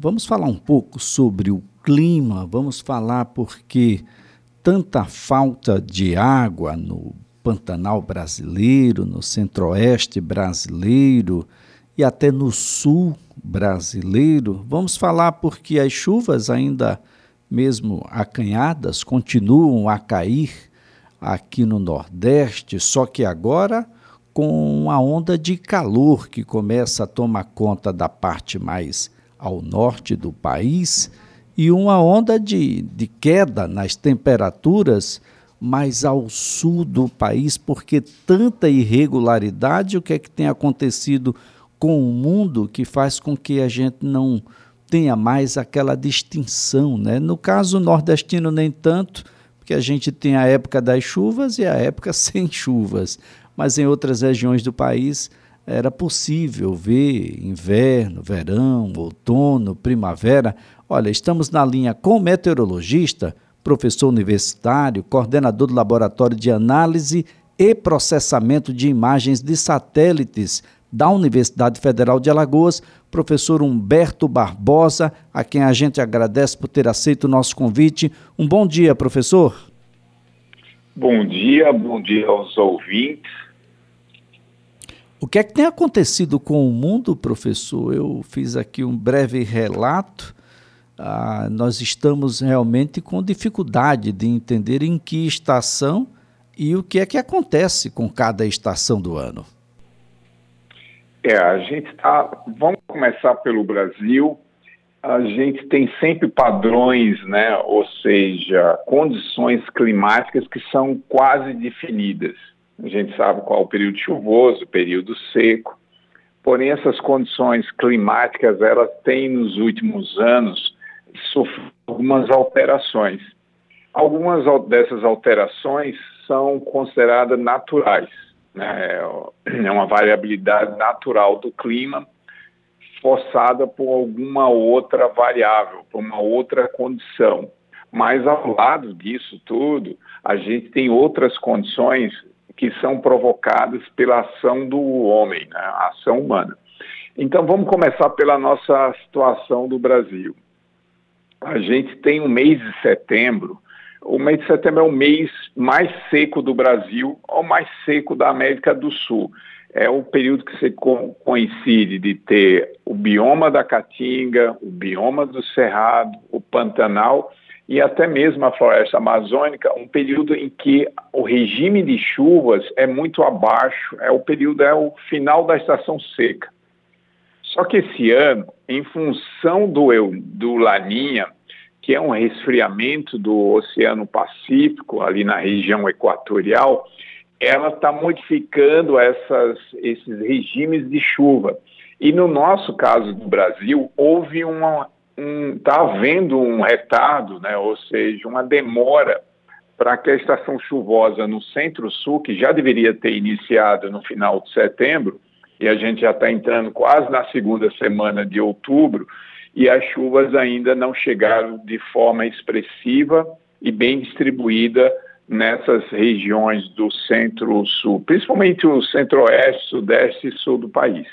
vamos falar um pouco sobre o clima, vamos falar porque tanta falta de água no Pantanal brasileiro, no centro-oeste brasileiro e até no sul brasileiro. Vamos falar porque as chuvas ainda mesmo acanhadas continuam a cair aqui no Nordeste, só que agora com uma onda de calor que começa a tomar conta da parte mais ao norte do país e uma onda de, de queda nas temperaturas mais ao sul do país, porque tanta irregularidade, o que é que tem acontecido com o mundo que faz com que a gente não tenha mais aquela distinção, né? No caso nordestino nem tanto, porque a gente tem a época das chuvas e a época sem chuvas, mas em outras regiões do país era possível ver inverno, verão, outono, primavera. Olha, estamos na linha com o meteorologista, professor universitário, coordenador do Laboratório de Análise e Processamento de Imagens de Satélites da Universidade Federal de Alagoas, professor Humberto Barbosa, a quem a gente agradece por ter aceito o nosso convite. Um bom dia, professor. Bom dia, bom dia aos ouvintes. O que é que tem acontecido com o mundo, professor? Eu fiz aqui um breve relato. Ah, nós estamos realmente com dificuldade de entender em que estação e o que é que acontece com cada estação do ano. É, a gente está. Vamos começar pelo Brasil. A gente tem sempre padrões, né? Ou seja, condições climáticas que são quase definidas. A gente sabe qual é o período chuvoso, o período seco. Porém, essas condições climáticas, elas têm nos últimos anos sofrido algumas alterações. Algumas dessas alterações são consideradas naturais. Né? É uma variabilidade natural do clima forçada por alguma outra variável, por uma outra condição. Mas ao lado disso tudo, a gente tem outras condições que são provocadas pela ação do homem, né, a ação humana. Então vamos começar pela nossa situação do Brasil. A gente tem o mês de setembro. O mês de setembro é o mês mais seco do Brasil, ou mais seco da América do Sul. É o período que se coincide de ter o bioma da Caatinga, o bioma do Cerrado, o Pantanal e até mesmo a floresta amazônica, um período em que o regime de chuvas é muito abaixo, é o período é o final da estação seca. Só que esse ano, em função do, do Laninha, que é um resfriamento do Oceano Pacífico, ali na região equatorial, ela está modificando essas, esses regimes de chuva. E no nosso caso do Brasil, houve uma está um, havendo um retardo, né, ou seja, uma demora para que a estação chuvosa no centro-sul, que já deveria ter iniciado no final de setembro, e a gente já está entrando quase na segunda semana de outubro, e as chuvas ainda não chegaram de forma expressiva e bem distribuída nessas regiões do centro-sul, principalmente o centro-oeste, sudeste e sul do país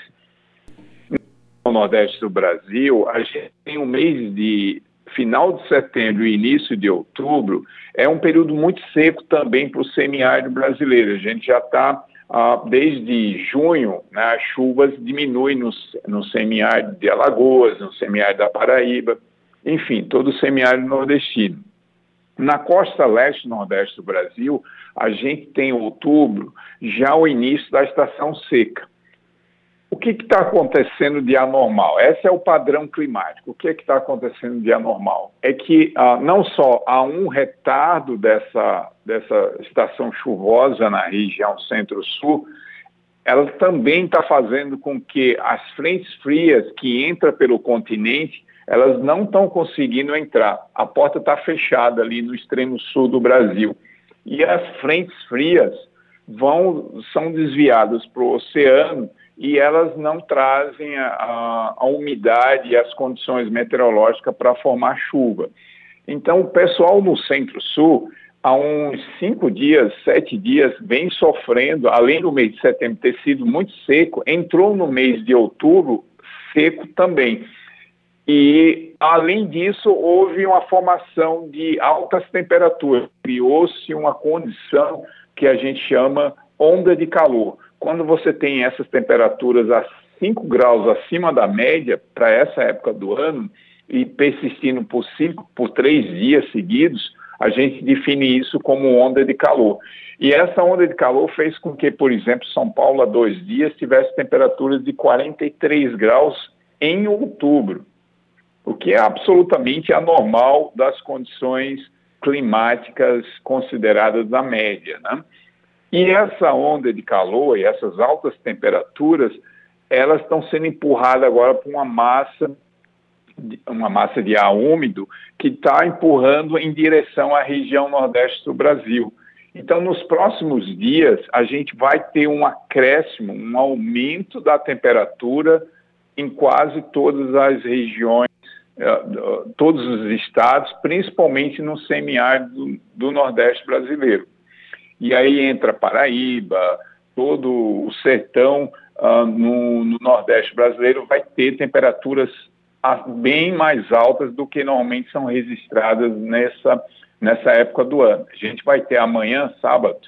no Nordeste do Brasil, a gente tem um mês de final de setembro e início de outubro, é um período muito seco também para o semiárido brasileiro. A gente já está, ah, desde junho, né, as chuvas diminuem no, no semiárido de Alagoas, no semiárido da Paraíba, enfim, todo o semiárido nordestino. Na costa leste e nordeste do Brasil, a gente tem em outubro já o início da estação seca. O que está acontecendo de anormal? Esse é o padrão climático. O que está acontecendo de anormal? É que ah, não só há um retardo dessa, dessa estação chuvosa na região centro-sul, ela também está fazendo com que as frentes frias que entram pelo continente, elas não estão conseguindo entrar. A porta está fechada ali no extremo sul do Brasil. E as frentes frias vão são desviadas para o oceano e elas não trazem a, a umidade e as condições meteorológicas para formar chuva. Então, o pessoal no Centro-Sul, há uns cinco dias, sete dias, vem sofrendo, além do mês de setembro ter sido muito seco, entrou no mês de outubro seco também. E, além disso, houve uma formação de altas temperaturas, criou-se uma condição que a gente chama onda de calor. Quando você tem essas temperaturas a 5 graus acima da média para essa época do ano e persistindo por, cinco, por três dias seguidos, a gente define isso como onda de calor. E essa onda de calor fez com que, por exemplo, São Paulo, há dois dias, tivesse temperaturas de 43 graus em outubro, o que é absolutamente anormal das condições climáticas consideradas da média. Né? E essa onda de calor e essas altas temperaturas, elas estão sendo empurradas agora por uma massa uma massa de ar úmido que está empurrando em direção à região nordeste do Brasil. Então, nos próximos dias, a gente vai ter um acréscimo, um aumento da temperatura em quase todas as regiões, eh, todos os estados, principalmente no semiárido do Nordeste brasileiro. E aí entra Paraíba, todo o sertão uh, no, no Nordeste brasileiro vai ter temperaturas bem mais altas do que normalmente são registradas nessa, nessa época do ano. A gente vai ter amanhã, sábado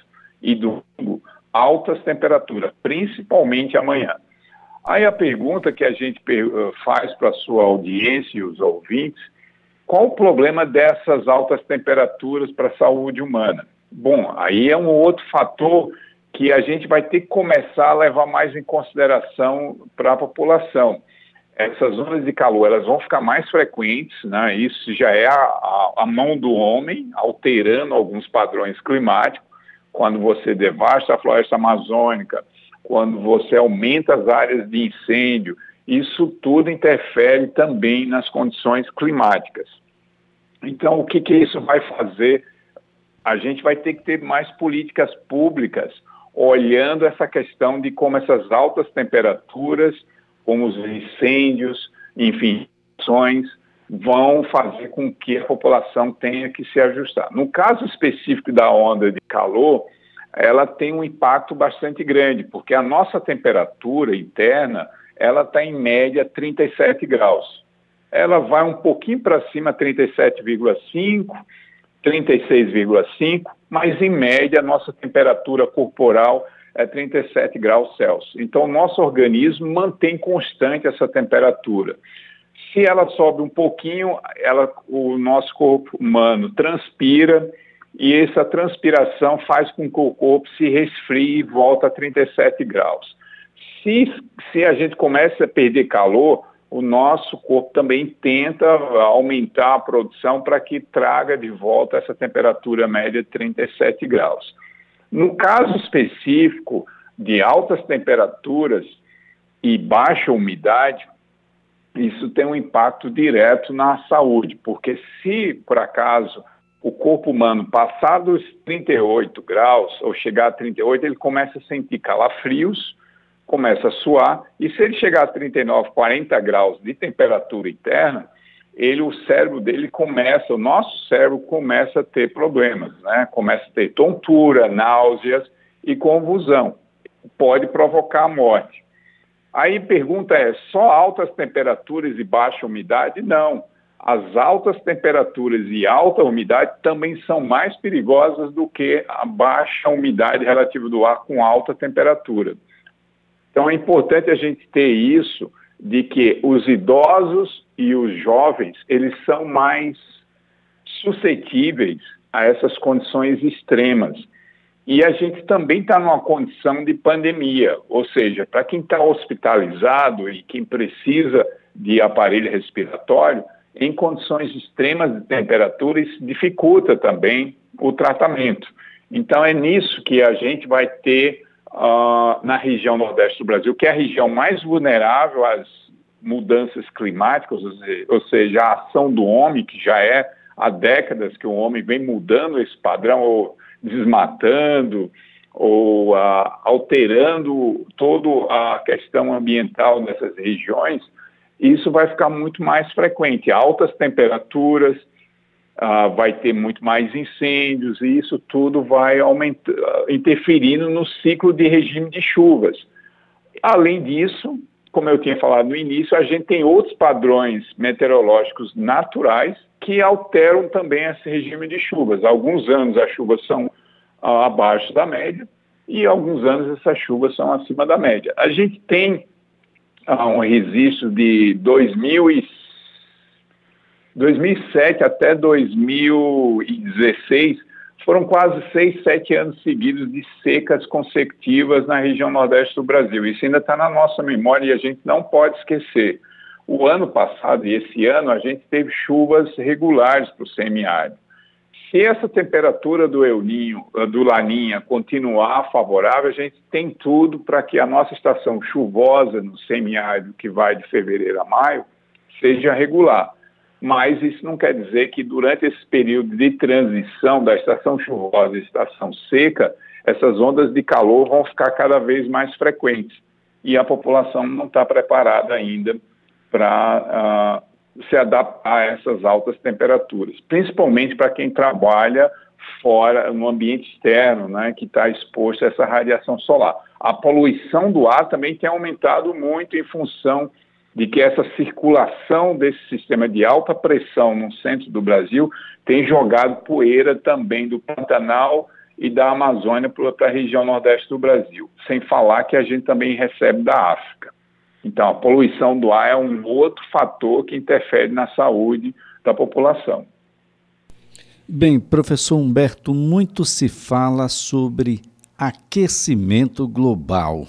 e domingo, altas temperaturas, principalmente amanhã. Aí a pergunta que a gente eh, faz para a sua audiência e os ouvintes, qual o problema dessas altas temperaturas para a saúde humana? Bom, aí é um outro fator que a gente vai ter que começar a levar mais em consideração para a população essas zonas de calor elas vão ficar mais frequentes, né? isso já é a, a, a, mão do homem alterando alguns padrões climáticos, quando você devasta a floresta amazônica, quando você aumenta as áreas de incêndio, isso tudo interfere também nas condições climáticas. Então, o que, que isso vai fazer? A gente vai ter que ter mais políticas públicas olhando essa questão de como essas altas temperaturas como os incêndios, enfim, ações vão fazer com que a população tenha que se ajustar. No caso específico da onda de calor, ela tem um impacto bastante grande, porque a nossa temperatura interna, ela está em média 37 graus. Ela vai um pouquinho para cima, 37,5, 36,5, mas em média a nossa temperatura corporal é 37 graus Celsius. Então, o nosso organismo mantém constante essa temperatura. Se ela sobe um pouquinho, ela, o nosso corpo humano transpira e essa transpiração faz com que o corpo se resfrie e volta a 37 graus. Se, se a gente começa a perder calor, o nosso corpo também tenta aumentar a produção para que traga de volta essa temperatura média de 37 graus. No caso específico de altas temperaturas e baixa umidade, isso tem um impacto direto na saúde, porque se por acaso o corpo humano passar dos 38 graus ou chegar a 38, ele começa a sentir calafrios, começa a suar, e se ele chegar a 39, 40 graus de temperatura interna, ele, o cérebro dele começa, o nosso cérebro começa a ter problemas, né? Começa a ter tontura, náuseas e convulsão. Pode provocar a morte. Aí a pergunta é: só altas temperaturas e baixa umidade? Não. As altas temperaturas e alta umidade também são mais perigosas do que a baixa umidade relativa do ar com alta temperatura. Então é importante a gente ter isso de que os idosos e os jovens, eles são mais suscetíveis a essas condições extremas. E a gente também está numa condição de pandemia, ou seja, para quem está hospitalizado e quem precisa de aparelho respiratório, em condições extremas de temperatura, isso dificulta também o tratamento. Então, é nisso que a gente vai ter uh, na região nordeste do Brasil, que é a região mais vulnerável às mudanças climáticas, ou seja, a ação do homem, que já é há décadas que o homem vem mudando esse padrão, ou desmatando, ou uh, alterando toda a questão ambiental nessas regiões, isso vai ficar muito mais frequente. Altas temperaturas, uh, vai ter muito mais incêndios, e isso tudo vai aumentando, interferindo no ciclo de regime de chuvas. Além disso, como eu tinha falado no início, a gente tem outros padrões meteorológicos naturais que alteram também esse regime de chuvas. Alguns anos as chuvas são ah, abaixo da média e alguns anos essas chuvas são acima da média. A gente tem ah, um registro de 2000 e 2007 até 2016 foram quase seis, sete anos seguidos de secas consecutivas na região nordeste do Brasil. Isso ainda está na nossa memória e a gente não pode esquecer. O ano passado e esse ano a gente teve chuvas regulares para o semiárido. Se essa temperatura do El do Laninha continuar favorável, a gente tem tudo para que a nossa estação chuvosa no semiárido, que vai de fevereiro a maio, seja regular mas isso não quer dizer que durante esse período de transição da estação chuvosa à estação seca, essas ondas de calor vão ficar cada vez mais frequentes e a população não está preparada ainda para uh, se adaptar a essas altas temperaturas, principalmente para quem trabalha fora, no ambiente externo, né, que está exposto a essa radiação solar. A poluição do ar também tem aumentado muito em função de que essa circulação desse sistema de alta pressão no centro do Brasil tem jogado poeira também do Pantanal e da Amazônia para a região nordeste do Brasil, sem falar que a gente também recebe da África. Então, a poluição do ar é um outro fator que interfere na saúde da população. Bem, professor Humberto, muito se fala sobre aquecimento global.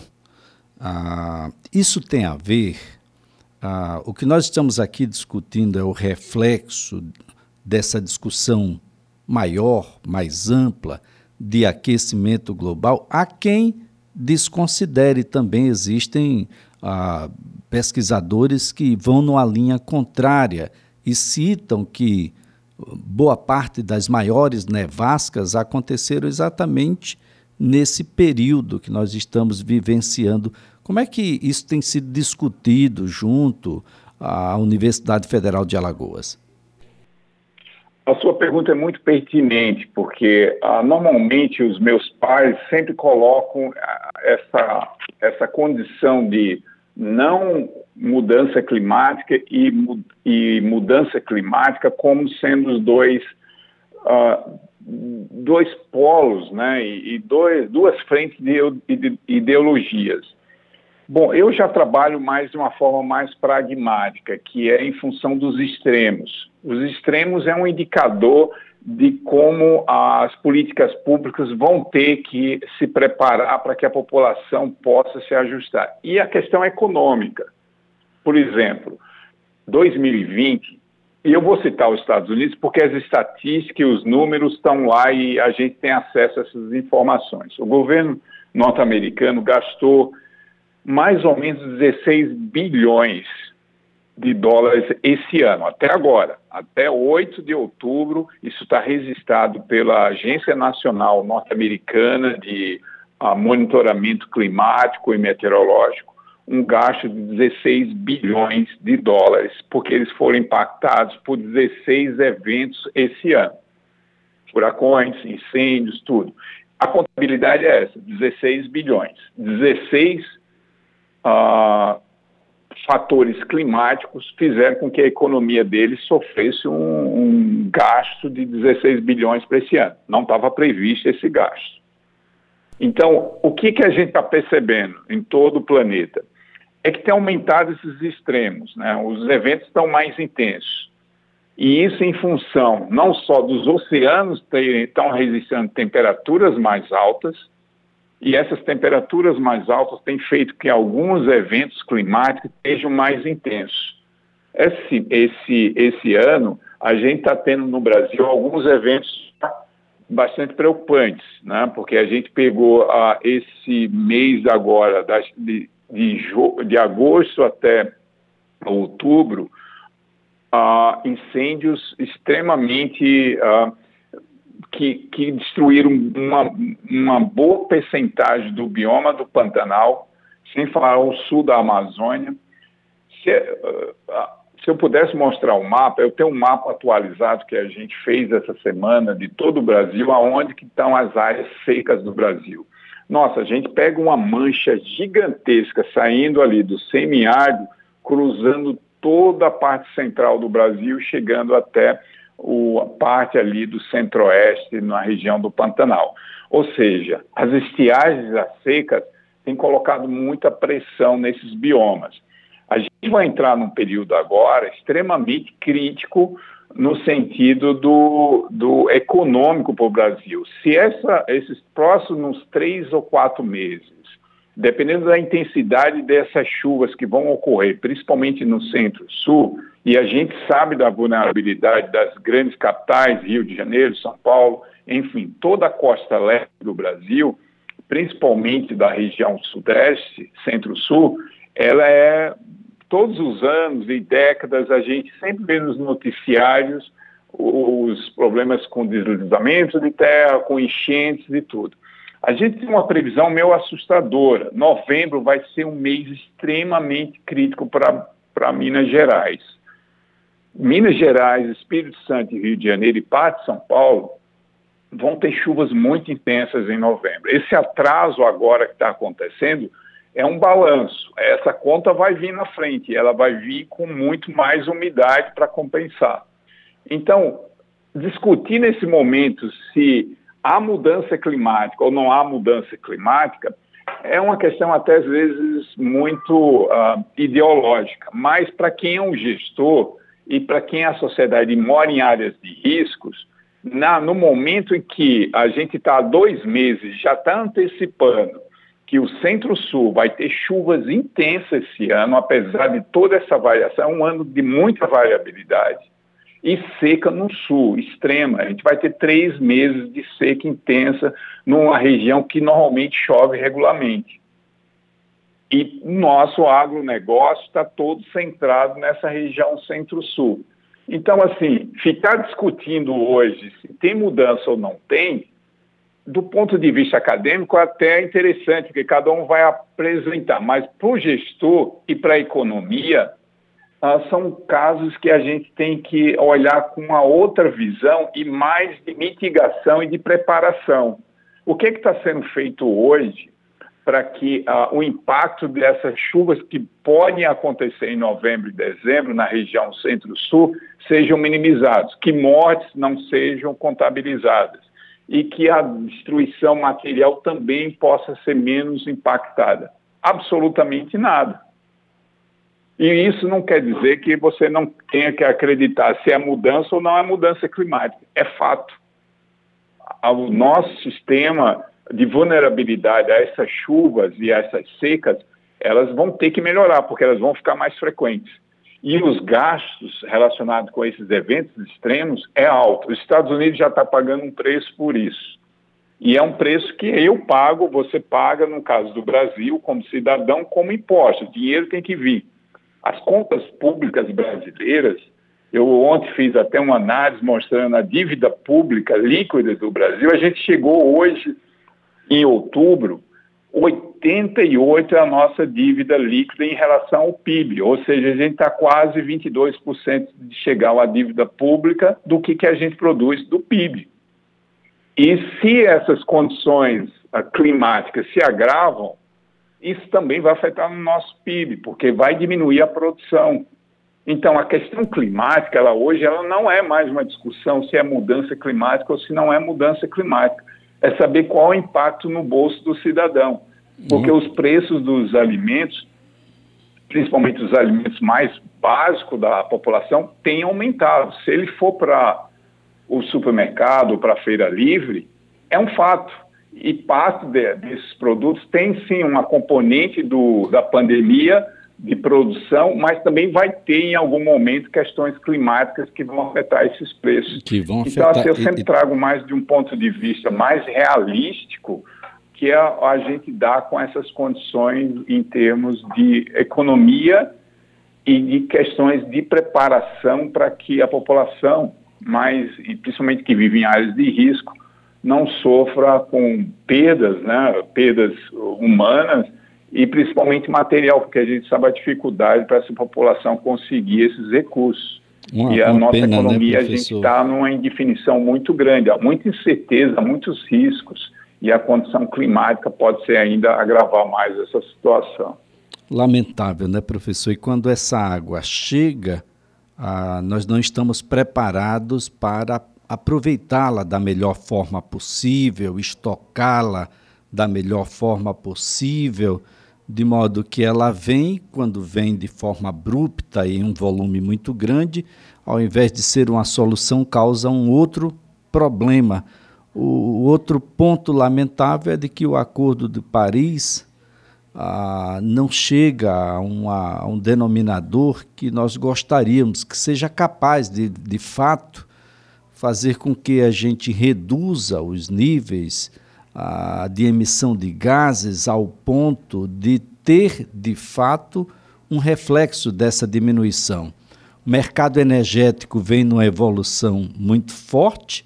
Ah, isso tem a ver ah, o que nós estamos aqui discutindo é o reflexo dessa discussão maior, mais ampla, de aquecimento global, a quem desconsidere também. Existem ah, pesquisadores que vão numa linha contrária e citam que boa parte das maiores nevascas aconteceram exatamente nesse período que nós estamos vivenciando como é que isso tem sido discutido junto à Universidade Federal de Alagoas? A sua pergunta é muito pertinente, porque ah, normalmente os meus pais sempre colocam ah, essa, essa condição de não mudança climática e, e mudança climática como sendo os dois, ah, dois polos né, e, dois, duas frentes de ideologias. Bom, eu já trabalho mais de uma forma mais pragmática, que é em função dos extremos. Os extremos é um indicador de como as políticas públicas vão ter que se preparar para que a população possa se ajustar. E a questão econômica. Por exemplo, 2020, e eu vou citar os Estados Unidos porque as estatísticas e os números estão lá e a gente tem acesso a essas informações. O governo norte-americano gastou mais ou menos 16 bilhões de dólares esse ano, até agora. Até 8 de outubro, isso está registrado pela Agência Nacional Norte-Americana de uh, Monitoramento Climático e Meteorológico, um gasto de 16 bilhões de dólares, porque eles foram impactados por 16 eventos esse ano. Furacões, incêndios, tudo. A contabilidade é essa, 16 bilhões. 16 fatores climáticos fizeram com que a economia deles sofresse um, um gasto de 16 bilhões para esse ano. Não estava previsto esse gasto. Então, o que, que a gente está percebendo em todo o planeta? É que tem aumentado esses extremos, né? os eventos estão mais intensos. E isso em função não só dos oceanos estão resistindo temperaturas mais altas, e essas temperaturas mais altas têm feito que alguns eventos climáticos sejam mais intensos. Esse, esse, esse ano, a gente está tendo no Brasil alguns eventos bastante preocupantes, né? porque a gente pegou ah, esse mês agora, das, de, de, de agosto até outubro, ah, incêndios extremamente ah, que, que destruíram uma, uma boa percentagem do bioma do Pantanal, sem falar o sul da Amazônia. Se, uh, se eu pudesse mostrar o mapa, eu tenho um mapa atualizado que a gente fez essa semana de todo o Brasil, aonde que estão as áreas secas do Brasil. Nossa, a gente pega uma mancha gigantesca saindo ali do semiárido, cruzando toda a parte central do Brasil, chegando até o, a parte ali do centro-oeste, na região do Pantanal. Ou seja, as estiagens, as secas, têm colocado muita pressão nesses biomas. A gente vai entrar num período agora extremamente crítico no sentido do, do econômico para o Brasil. Se essa, esses próximos três ou quatro meses, dependendo da intensidade dessas chuvas que vão ocorrer, principalmente no centro-sul, e a gente sabe da vulnerabilidade das grandes capitais, Rio de Janeiro, São Paulo, enfim, toda a costa leste do Brasil, principalmente da região sudeste, centro-sul, ela é todos os anos e décadas a gente sempre vê nos noticiários os problemas com deslizamento de terra, com enchentes e tudo. A gente tem uma previsão meio assustadora. Novembro vai ser um mês extremamente crítico para Minas Gerais. Minas Gerais, Espírito Santo, Rio de Janeiro e parte de São Paulo vão ter chuvas muito intensas em novembro. Esse atraso agora que está acontecendo é um balanço. Essa conta vai vir na frente, ela vai vir com muito mais umidade para compensar. Então, discutir nesse momento se há mudança climática ou não há mudança climática é uma questão até às vezes muito uh, ideológica, mas para quem é um gestor e para quem a sociedade mora em áreas de riscos, na, no momento em que a gente está há dois meses, já está antecipando que o Centro-Sul vai ter chuvas intensas esse ano, apesar de toda essa variação, é um ano de muita variabilidade, e seca no Sul, extrema. A gente vai ter três meses de seca intensa numa região que normalmente chove regularmente. E nosso agronegócio está todo centrado nessa região Centro-Sul. Então, assim, ficar discutindo hoje se tem mudança ou não tem, do ponto de vista acadêmico, até é interessante, porque cada um vai apresentar, mas para o gestor e para a economia, ah, são casos que a gente tem que olhar com uma outra visão e mais de mitigação e de preparação. O que está sendo feito hoje para que ah, o impacto dessas chuvas que podem acontecer em novembro e dezembro na região centro-sul sejam minimizados, que mortes não sejam contabilizadas? e que a destruição material também possa ser menos impactada? Absolutamente nada. E isso não quer dizer que você não tenha que acreditar se é mudança ou não é mudança climática. É fato. O nosso sistema de vulnerabilidade a essas chuvas e a essas secas, elas vão ter que melhorar, porque elas vão ficar mais frequentes e os gastos relacionados com esses eventos extremos é alto. Os Estados Unidos já está pagando um preço por isso. E é um preço que eu pago, você paga, no caso do Brasil, como cidadão, como imposto. O dinheiro tem que vir. As contas públicas brasileiras, eu ontem fiz até uma análise mostrando a dívida pública líquida do Brasil. A gente chegou hoje, em outubro, 88 é a nossa dívida líquida em relação ao PIB, ou seja, a gente está quase 22% de chegar à dívida pública do que, que a gente produz do PIB. E se essas condições uh, climáticas se agravam, isso também vai afetar no nosso PIB, porque vai diminuir a produção. Então, a questão climática, ela hoje, ela não é mais uma discussão se é mudança climática ou se não é mudança climática é saber qual é o impacto no bolso do cidadão. Porque uhum. os preços dos alimentos, principalmente os alimentos mais básicos da população, têm aumentado. Se ele for para o supermercado, para a feira livre, é um fato. E parte de, desses produtos tem sim uma componente do, da pandemia de produção, mas também vai ter em algum momento questões climáticas que vão afetar esses preços. Que vão então, afetar... Então, assim, eu sempre trago mais de um ponto de vista mais realístico que a, a gente dá com essas condições em termos de economia e de questões de preparação para que a população, mais e principalmente que vive em áreas de risco, não sofra com perdas, né, perdas humanas e principalmente material, porque a gente sabe a dificuldade para essa população conseguir esses recursos. Uma, e a nossa pena, né, economia, né, a gente está numa indefinição muito grande, há muita incerteza, muitos riscos. e a condição climática pode ser ainda agravar mais essa situação. Lamentável, né, professor? E quando essa água chega, ah, nós não estamos preparados para aproveitá-la da melhor forma possível, estocá-la da melhor forma possível, de modo que ela vem, quando vem de forma abrupta e em um volume muito grande, ao invés de ser uma solução, causa um outro problema. O outro ponto lamentável é de que o Acordo de Paris ah, não chega a, uma, a, um denominador que nós gostaríamos, que seja capaz de, de fato, fazer com que a gente reduza os níveis ah, de emissão de gases ao ponto de ter, de fato, um reflexo dessa diminuição. O mercado energético vem numa evolução muito forte.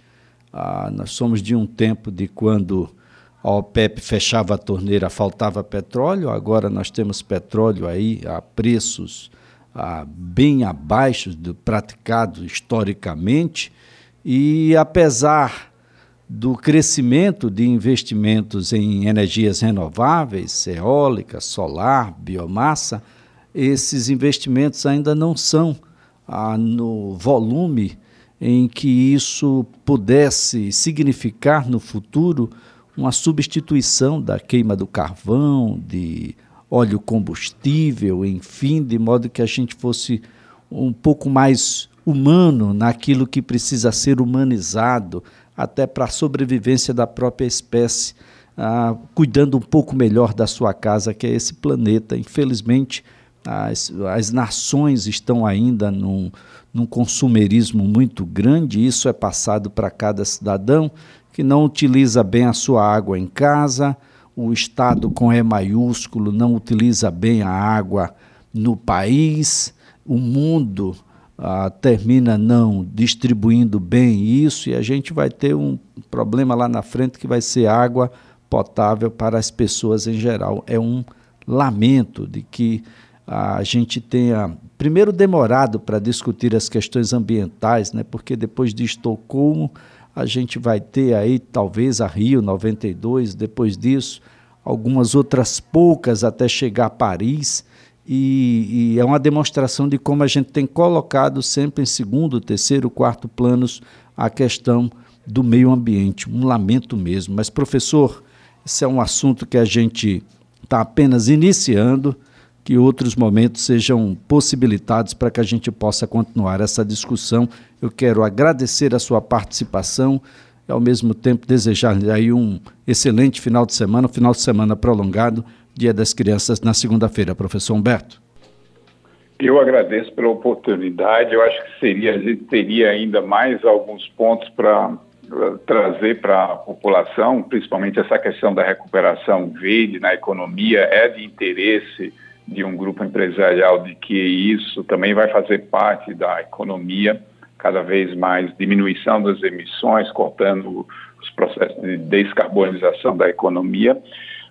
Ah, nós somos de um tempo de quando a OPEP fechava a torneira, faltava petróleo, agora nós temos petróleo aí a preços ah, bem abaixo do praticado historicamente, e apesar do crescimento de investimentos em energias renováveis, eólica, solar, biomassa, esses investimentos ainda não são ah, no volume em que isso pudesse significar no futuro uma substituição da queima do carvão, de óleo combustível, enfim, de modo que a gente fosse um pouco mais humano naquilo que precisa ser humanizado, até para a sobrevivência da própria espécie, ah, cuidando um pouco melhor da sua casa, que é esse planeta. Infelizmente, as, as nações estão ainda num, num consumerismo muito grande, isso é passado para cada cidadão que não utiliza bem a sua água em casa, o Estado com E maiúsculo não utiliza bem a água no país, o mundo ah, termina não distribuindo bem isso e a gente vai ter um problema lá na frente que vai ser água potável para as pessoas em geral. É um lamento de que a gente tenha primeiro demorado para discutir as questões ambientais, né? Porque depois de Estocolmo a gente vai ter aí talvez a Rio 92, depois disso algumas outras poucas até chegar a Paris e, e, é uma demonstração de como a gente tem colocado sempre em segundo, terceiro, quarto planos a questão do meio ambiente. Um lamento mesmo. Mas, professor, esse é um assunto que a gente está apenas iniciando, que outros momentos sejam possibilitados para que a gente possa continuar essa discussão. Eu quero agradecer a sua participação e, ao mesmo tempo, desejar aí um excelente final de semana, um final de semana prolongado Dia das Crianças na segunda-feira, professor Humberto. Eu agradeço pela oportunidade. Eu acho que seria, a gente teria ainda mais alguns pontos para trazer para a população, principalmente essa questão da recuperação verde na economia, é de interesse de um grupo empresarial de que isso também vai fazer parte da economia, cada vez mais diminuição das emissões, cortando os processos de descarbonização da economia.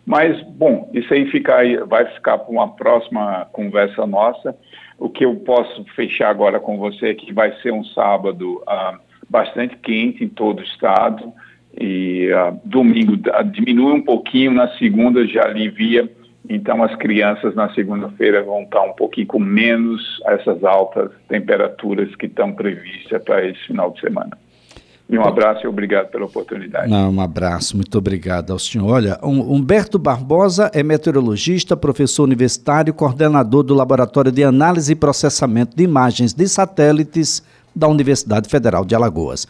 Mas, bom, isso aí fica, vai ficar para uma próxima conversa nossa. O que eu posso fechar agora com você é que vai ser um sábado uh, bastante quente em todo o estado e uh, domingo diminui um pouquinho, na segunda já alivia, então as crianças na segunda-feira vão estar um pouquinho com menos essas altas temperaturas que estão previstas para esse final de semana. E um abraço e obrigado pela oportunidade. Não, um abraço, muito obrigado ao senhor. Olha, Humberto Barbosa é meteorologista, professor universitário, coordenador do Laboratório de Análise e Processamento de Imagens de Satélites da Universidade Federal de Alagoas.